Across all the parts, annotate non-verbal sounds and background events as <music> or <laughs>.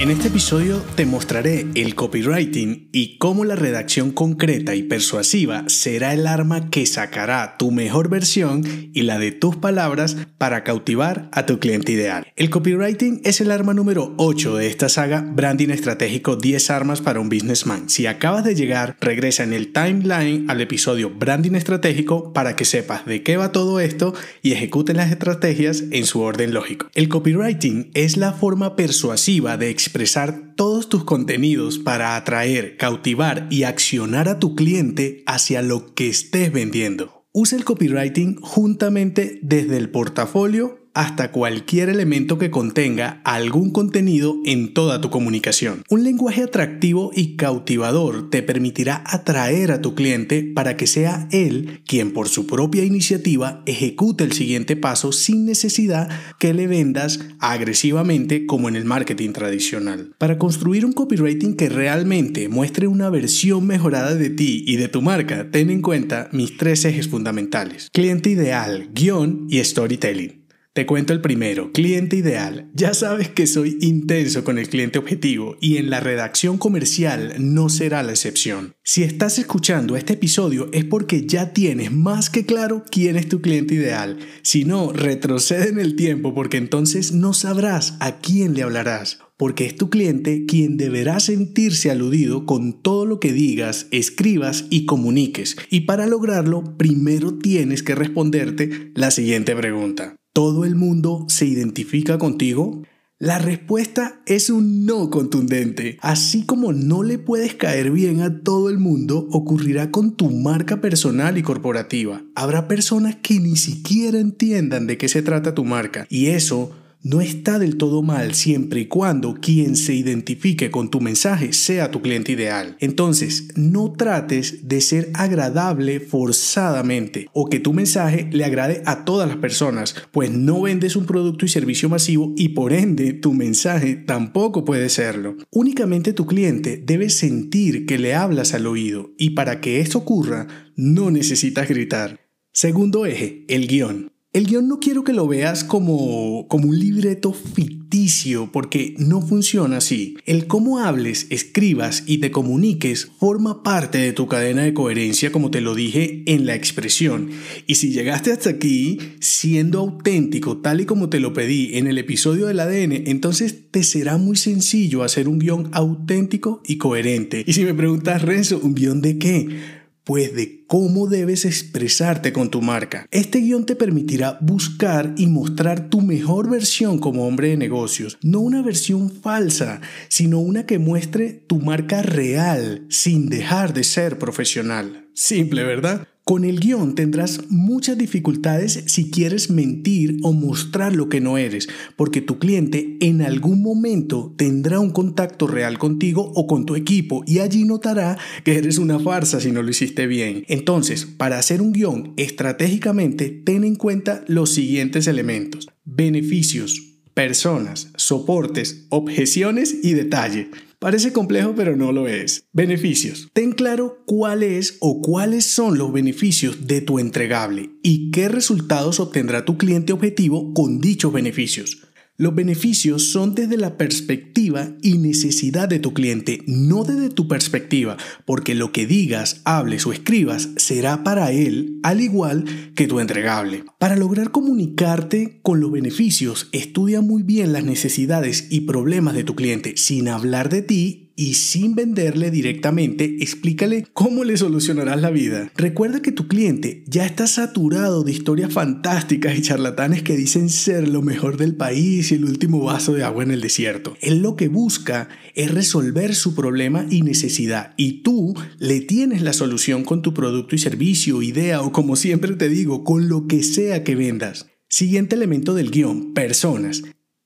En este episodio te mostraré el copywriting y cómo la redacción concreta y persuasiva será el arma que sacará tu mejor versión y la de tus palabras para cautivar a tu cliente ideal. El copywriting es el arma número 8 de esta saga Branding Estratégico 10 armas para un businessman. Si acabas de llegar, regresa en el timeline al episodio Branding Estratégico para que sepas de qué va todo esto y ejecutes las estrategias en su orden lógico. El copywriting es la forma persuasiva de expresar todos tus contenidos para atraer, cautivar y accionar a tu cliente hacia lo que estés vendiendo. Usa el copywriting juntamente desde el portafolio hasta cualquier elemento que contenga algún contenido en toda tu comunicación. Un lenguaje atractivo y cautivador te permitirá atraer a tu cliente para que sea él quien por su propia iniciativa ejecute el siguiente paso sin necesidad que le vendas agresivamente como en el marketing tradicional. Para construir un copywriting que realmente muestre una versión mejorada de ti y de tu marca, ten en cuenta mis tres ejes fundamentales. Cliente ideal, guion y storytelling. Te cuento el primero, cliente ideal. Ya sabes que soy intenso con el cliente objetivo y en la redacción comercial no será la excepción. Si estás escuchando este episodio es porque ya tienes más que claro quién es tu cliente ideal. Si no, retrocede en el tiempo porque entonces no sabrás a quién le hablarás porque es tu cliente quien deberá sentirse aludido con todo lo que digas, escribas y comuniques. Y para lograrlo, primero tienes que responderte la siguiente pregunta. ¿Todo el mundo se identifica contigo? La respuesta es un no contundente. Así como no le puedes caer bien a todo el mundo, ocurrirá con tu marca personal y corporativa. Habrá personas que ni siquiera entiendan de qué se trata tu marca y eso no está del todo mal siempre y cuando quien se identifique con tu mensaje sea tu cliente ideal. Entonces, no trates de ser agradable forzadamente o que tu mensaje le agrade a todas las personas, pues no vendes un producto y servicio masivo y por ende tu mensaje tampoco puede serlo. Únicamente tu cliente debe sentir que le hablas al oído y para que esto ocurra no necesitas gritar. Segundo eje, el guion. El guion no quiero que lo veas como, como un libreto ficticio, porque no funciona así. El cómo hables, escribas y te comuniques forma parte de tu cadena de coherencia, como te lo dije en la expresión. Y si llegaste hasta aquí siendo auténtico, tal y como te lo pedí en el episodio del ADN, entonces te será muy sencillo hacer un guion auténtico y coherente. Y si me preguntas, Renzo, ¿un guion de qué? Pues de cómo debes expresarte con tu marca. Este guion te permitirá buscar y mostrar tu mejor versión como hombre de negocios, no una versión falsa, sino una que muestre tu marca real sin dejar de ser profesional. Simple, ¿verdad? Con el guion tendrás muchas dificultades si quieres mentir o mostrar lo que no eres, porque tu cliente en algún momento tendrá un contacto real contigo o con tu equipo y allí notará que eres una farsa si no lo hiciste bien. Entonces, para hacer un guion estratégicamente, ten en cuenta los siguientes elementos. Beneficios, personas, soportes, objeciones y detalle. Parece complejo, pero no lo es. Beneficios. Ten claro cuál es o cuáles son los beneficios de tu entregable y qué resultados obtendrá tu cliente objetivo con dichos beneficios. Los beneficios son desde la perspectiva y necesidad de tu cliente, no desde tu perspectiva, porque lo que digas, hables o escribas será para él al igual que tu entregable. Para lograr comunicarte con los beneficios, estudia muy bien las necesidades y problemas de tu cliente sin hablar de ti y sin venderle directamente, explícale cómo le solucionarás la vida. Recuerda que tu cliente ya está saturado de historias fantásticas y charlatanes que dicen ser lo mejor del país y el último vaso de agua en el desierto. Él lo que busca es resolver su problema y necesidad y tú le tienes la solución con tu producto y servicio, idea o como siempre te digo, con lo que sea que vendas. Siguiente elemento del guion, personas.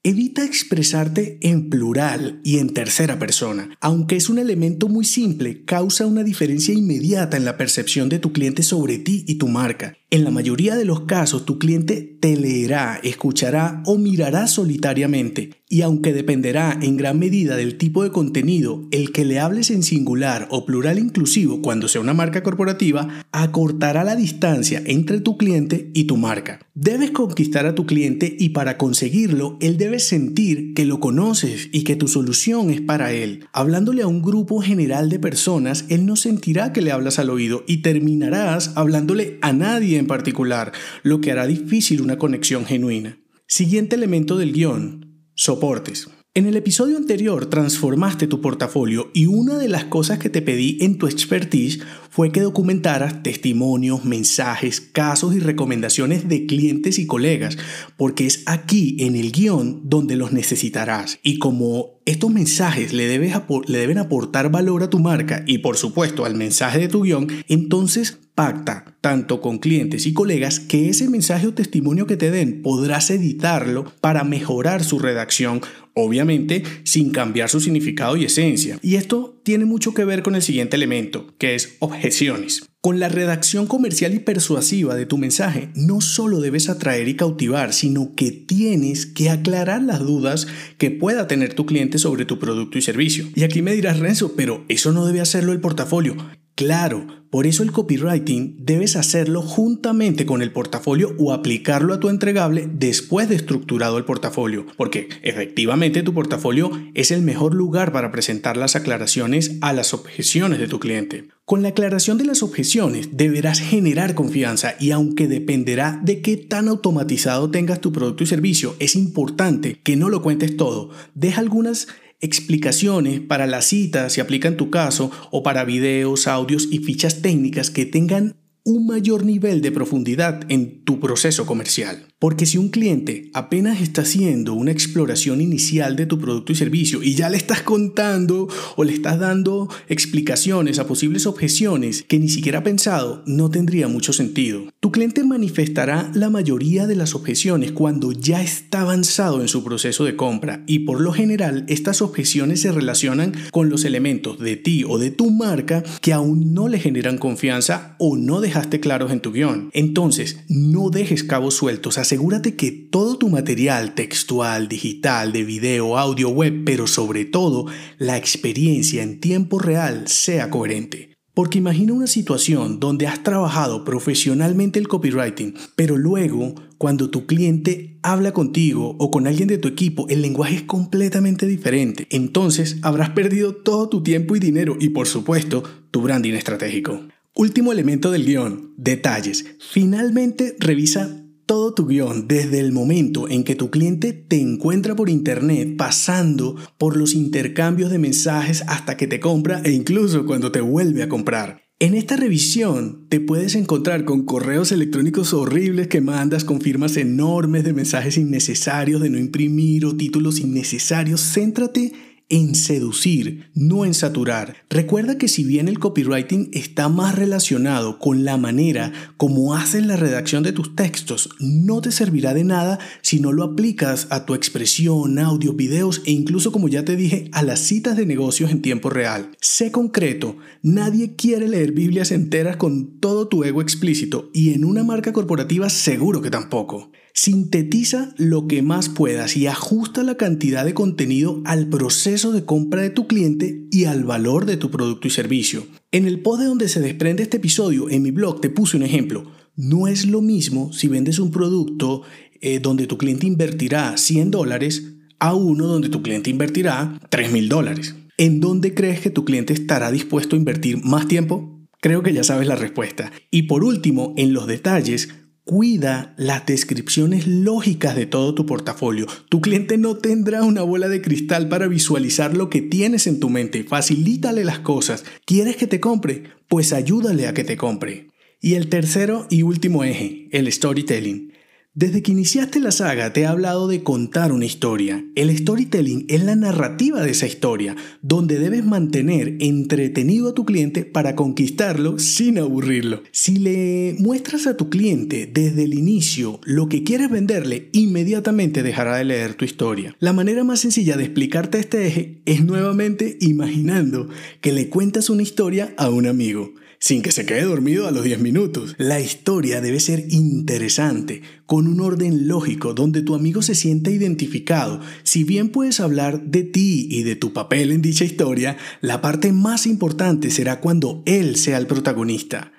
Evita expresarte en plural y en tercera persona. Aunque es un elemento muy simple, causa una diferencia inmediata en la percepción de tu cliente sobre ti y tu marca. En la mayoría de los casos, tu cliente te leerá, escuchará o mirará solitariamente. Y aunque dependerá en gran medida del tipo de contenido, el que le hables en singular o plural inclusivo cuando sea una marca corporativa, acortará la distancia entre tu cliente y tu marca. Debes conquistar a tu cliente y para conseguirlo, él debe sentir que lo conoces y que tu solución es para él. Hablándole a un grupo general de personas, él no sentirá que le hablas al oído y terminarás hablándole a nadie en particular, lo que hará difícil una conexión genuina. Siguiente elemento del guion, soportes. En el episodio anterior transformaste tu portafolio y una de las cosas que te pedí en tu expertise fue que documentaras testimonios, mensajes, casos y recomendaciones de clientes y colegas, porque es aquí en el guion donde los necesitarás. Y como estos mensajes le, deben aportar valor a tu marca y por supuesto al mensaje de tu guion, entonces pacta tanto con clientes y colegas que ese mensaje o testimonio que te den podrás editarlo para mejorar su redacción obviamente sin cambiar su significado y esencia. Y esto tiene mucho que ver con el siguiente elemento, que es objeciones. Con la redacción comercial y persuasiva de tu mensaje, no solo debes atraer y cautivar, sino que tienes que aclarar las dudas que pueda tener tu cliente sobre tu producto y servicio. Y aquí me dirás, Renzo, pero eso no debe hacerlo el portafolio. Claro, por eso el copywriting debes hacerlo juntamente con el portafolio o aplicarlo a tu entregable después de estructurado el portafolio, porque efectivamente tu portafolio es el mejor lugar para presentar las aclaraciones a las objeciones de tu cliente. Con la aclaración de las objeciones deberás generar confianza y aunque dependerá de qué tan automatizado tengas tu producto y servicio, es importante que no lo cuentes todo. Deja algunas explicaciones para la cita si aplica en tu caso o para videos, audios y fichas técnicas que tengan un mayor nivel de profundidad en tu proceso comercial. Porque si un cliente apenas está haciendo una exploración inicial de tu producto y servicio y ya le estás contando o le estás dando explicaciones a posibles objeciones que ni siquiera ha pensado, no tendría mucho sentido. Tu cliente manifestará la mayoría de las objeciones cuando ya está avanzado en su proceso de compra y por lo general estas objeciones se relacionan con los elementos de ti o de tu marca que aún no le generan confianza o no dejaste claros en tu guion. Entonces, no dejes cabos sueltos, asegúrate que todo tu material textual, digital, de video, audio, web, pero sobre todo la experiencia en tiempo real sea coherente. Porque imagina una situación donde has trabajado profesionalmente el copywriting, pero luego cuando tu cliente habla contigo o con alguien de tu equipo, el lenguaje es completamente diferente. Entonces habrás perdido todo tu tiempo y dinero y por supuesto tu branding estratégico. Último elemento del guion, detalles. Finalmente revisa todo tu guion desde el momento en que tu cliente te encuentra por internet, pasando por los intercambios de mensajes hasta que te compra e incluso cuando te vuelve a comprar. En esta revisión te puedes encontrar con correos electrónicos horribles que mandas con firmas enormes de mensajes innecesarios de no imprimir o títulos innecesarios. Céntrate en seducir, no en saturar. Recuerda que si bien el copywriting está más relacionado con la manera como haces la redacción de tus textos, no te servirá de nada si no lo aplicas a tu expresión, audio, videos e incluso, como ya te dije, a las citas de negocios en tiempo real. Sé concreto, nadie quiere leer Biblias enteras con todo tu ego explícito y en una marca corporativa seguro que tampoco. Sintetiza lo que más puedas y ajusta la cantidad de contenido al proceso de compra de tu cliente y al valor de tu producto y servicio. En el post de donde se desprende este episodio, en mi blog te puse un ejemplo. No es lo mismo si vendes un producto eh, donde tu cliente invertirá 100 dólares a uno donde tu cliente invertirá 3 mil dólares. ¿En dónde crees que tu cliente estará dispuesto a invertir más tiempo? Creo que ya sabes la respuesta. Y por último, en los detalles, Cuida las descripciones lógicas de todo tu portafolio. Tu cliente no tendrá una bola de cristal para visualizar lo que tienes en tu mente. Facilítale las cosas. ¿Quieres que te compre? Pues ayúdale a que te compre. Y el tercero y último eje, el storytelling. Desde que iniciaste la saga te he hablado de contar una historia. El storytelling es la narrativa de esa historia, donde debes mantener entretenido a tu cliente para conquistarlo sin aburrirlo. Si le muestras a tu cliente desde el inicio lo que quieres venderle, inmediatamente dejará de leer tu historia. La manera más sencilla de explicarte este eje es nuevamente imaginando que le cuentas una historia a un amigo sin que se quede dormido a los 10 minutos. La historia debe ser interesante, con un orden lógico donde tu amigo se sienta identificado. Si bien puedes hablar de ti y de tu papel en dicha historia, la parte más importante será cuando él sea el protagonista.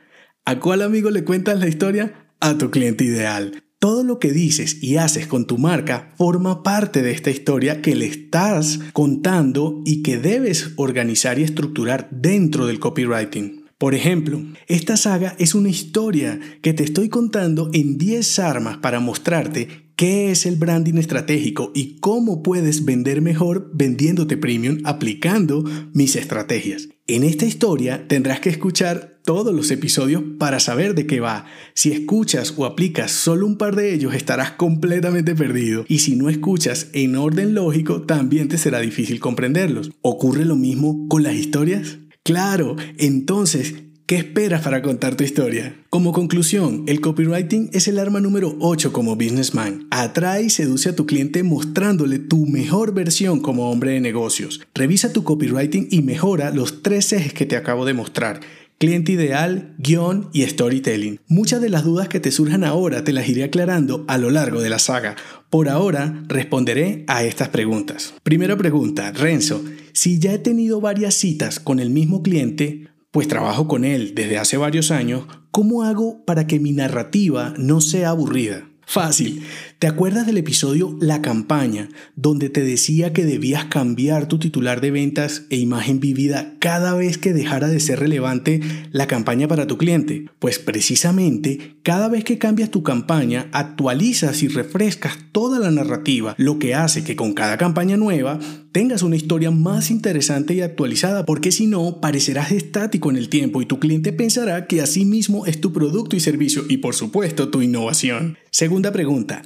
¿A cuál amigo le cuentas la historia? A tu cliente ideal. Todo lo que dices y haces con tu marca forma parte de esta historia que le estás contando y que debes organizar y estructurar dentro del copywriting. Por ejemplo, esta saga es una historia que te estoy contando en 10 armas para mostrarte qué es el branding estratégico y cómo puedes vender mejor vendiéndote premium aplicando mis estrategias. En esta historia tendrás que escuchar todos los episodios para saber de qué va. Si escuchas o aplicas solo un par de ellos estarás completamente perdido y si no escuchas en orden lógico también te será difícil comprenderlos. ¿Ocurre lo mismo con las historias? Claro, entonces, ¿qué esperas para contar tu historia? Como conclusión, el copywriting es el arma número 8 como businessman. Atrae y seduce a tu cliente mostrándole tu mejor versión como hombre de negocios. Revisa tu copywriting y mejora los tres ejes que te acabo de mostrar cliente ideal, guion y storytelling. Muchas de las dudas que te surjan ahora te las iré aclarando a lo largo de la saga. Por ahora responderé a estas preguntas. Primera pregunta, Renzo, si ya he tenido varias citas con el mismo cliente, pues trabajo con él desde hace varios años, ¿cómo hago para que mi narrativa no sea aburrida? Fácil. ¿Te acuerdas del episodio La campaña, donde te decía que debías cambiar tu titular de ventas e imagen vivida cada vez que dejara de ser relevante la campaña para tu cliente? Pues precisamente, cada vez que cambias tu campaña, actualizas y refrescas toda la narrativa, lo que hace que con cada campaña nueva tengas una historia más interesante y actualizada, porque si no, parecerás estático en el tiempo y tu cliente pensará que así mismo es tu producto y servicio y por supuesto tu innovación. Segunda pregunta,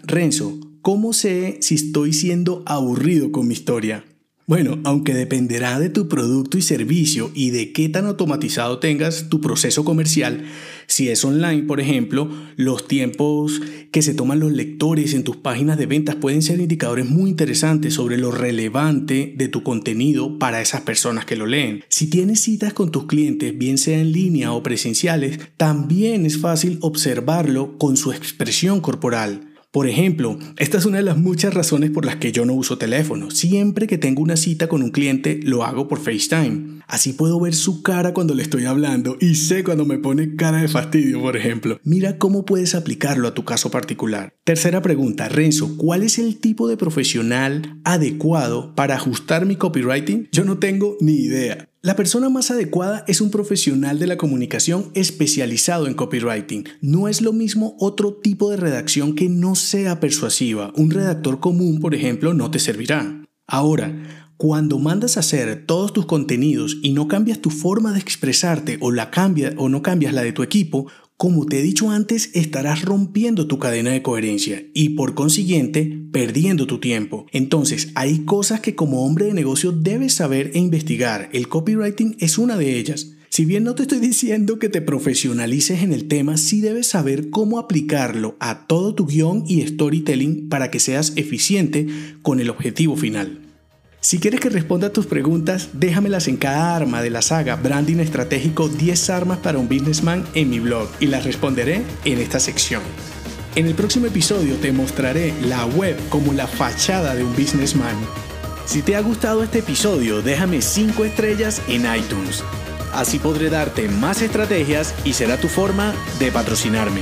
¿cómo sé si estoy siendo aburrido con mi historia? Bueno, aunque dependerá de tu producto y servicio y de qué tan automatizado tengas tu proceso comercial, si es online, por ejemplo, los tiempos que se toman los lectores en tus páginas de ventas pueden ser indicadores muy interesantes sobre lo relevante de tu contenido para esas personas que lo leen. Si tienes citas con tus clientes, bien sea en línea o presenciales, también es fácil observarlo con su expresión corporal. Por ejemplo, esta es una de las muchas razones por las que yo no uso teléfono. Siempre que tengo una cita con un cliente, lo hago por FaceTime. Así puedo ver su cara cuando le estoy hablando y sé cuando me pone cara de fastidio, por ejemplo. Mira cómo puedes aplicarlo a tu caso particular. Tercera pregunta, Renzo, ¿cuál es el tipo de profesional adecuado para ajustar mi copywriting? Yo no tengo ni idea. La persona más adecuada es un profesional de la comunicación especializado en copywriting. No es lo mismo otro tipo de redacción que no sea persuasiva. Un redactor común, por ejemplo, no te servirá. Ahora, cuando mandas a hacer todos tus contenidos y no cambias tu forma de expresarte o la cambia o no cambias la de tu equipo, como te he dicho antes, estarás rompiendo tu cadena de coherencia y por consiguiente perdiendo tu tiempo. Entonces, hay cosas que como hombre de negocio debes saber e investigar. El copywriting es una de ellas. Si bien no te estoy <laughs> diciendo que te profesionalices en el tema, sí debes saber cómo aplicarlo a todo tu guion y storytelling para que seas eficiente con el objetivo final. Si quieres que responda a tus preguntas, déjamelas en cada arma de la saga Branding Estratégico 10 armas para un businessman en mi blog y las responderé en esta sección. En el próximo episodio te mostraré la web como la fachada de un businessman. Si te ha gustado este episodio, déjame 5 estrellas en iTunes. Así podré darte más estrategias y será tu forma de patrocinarme.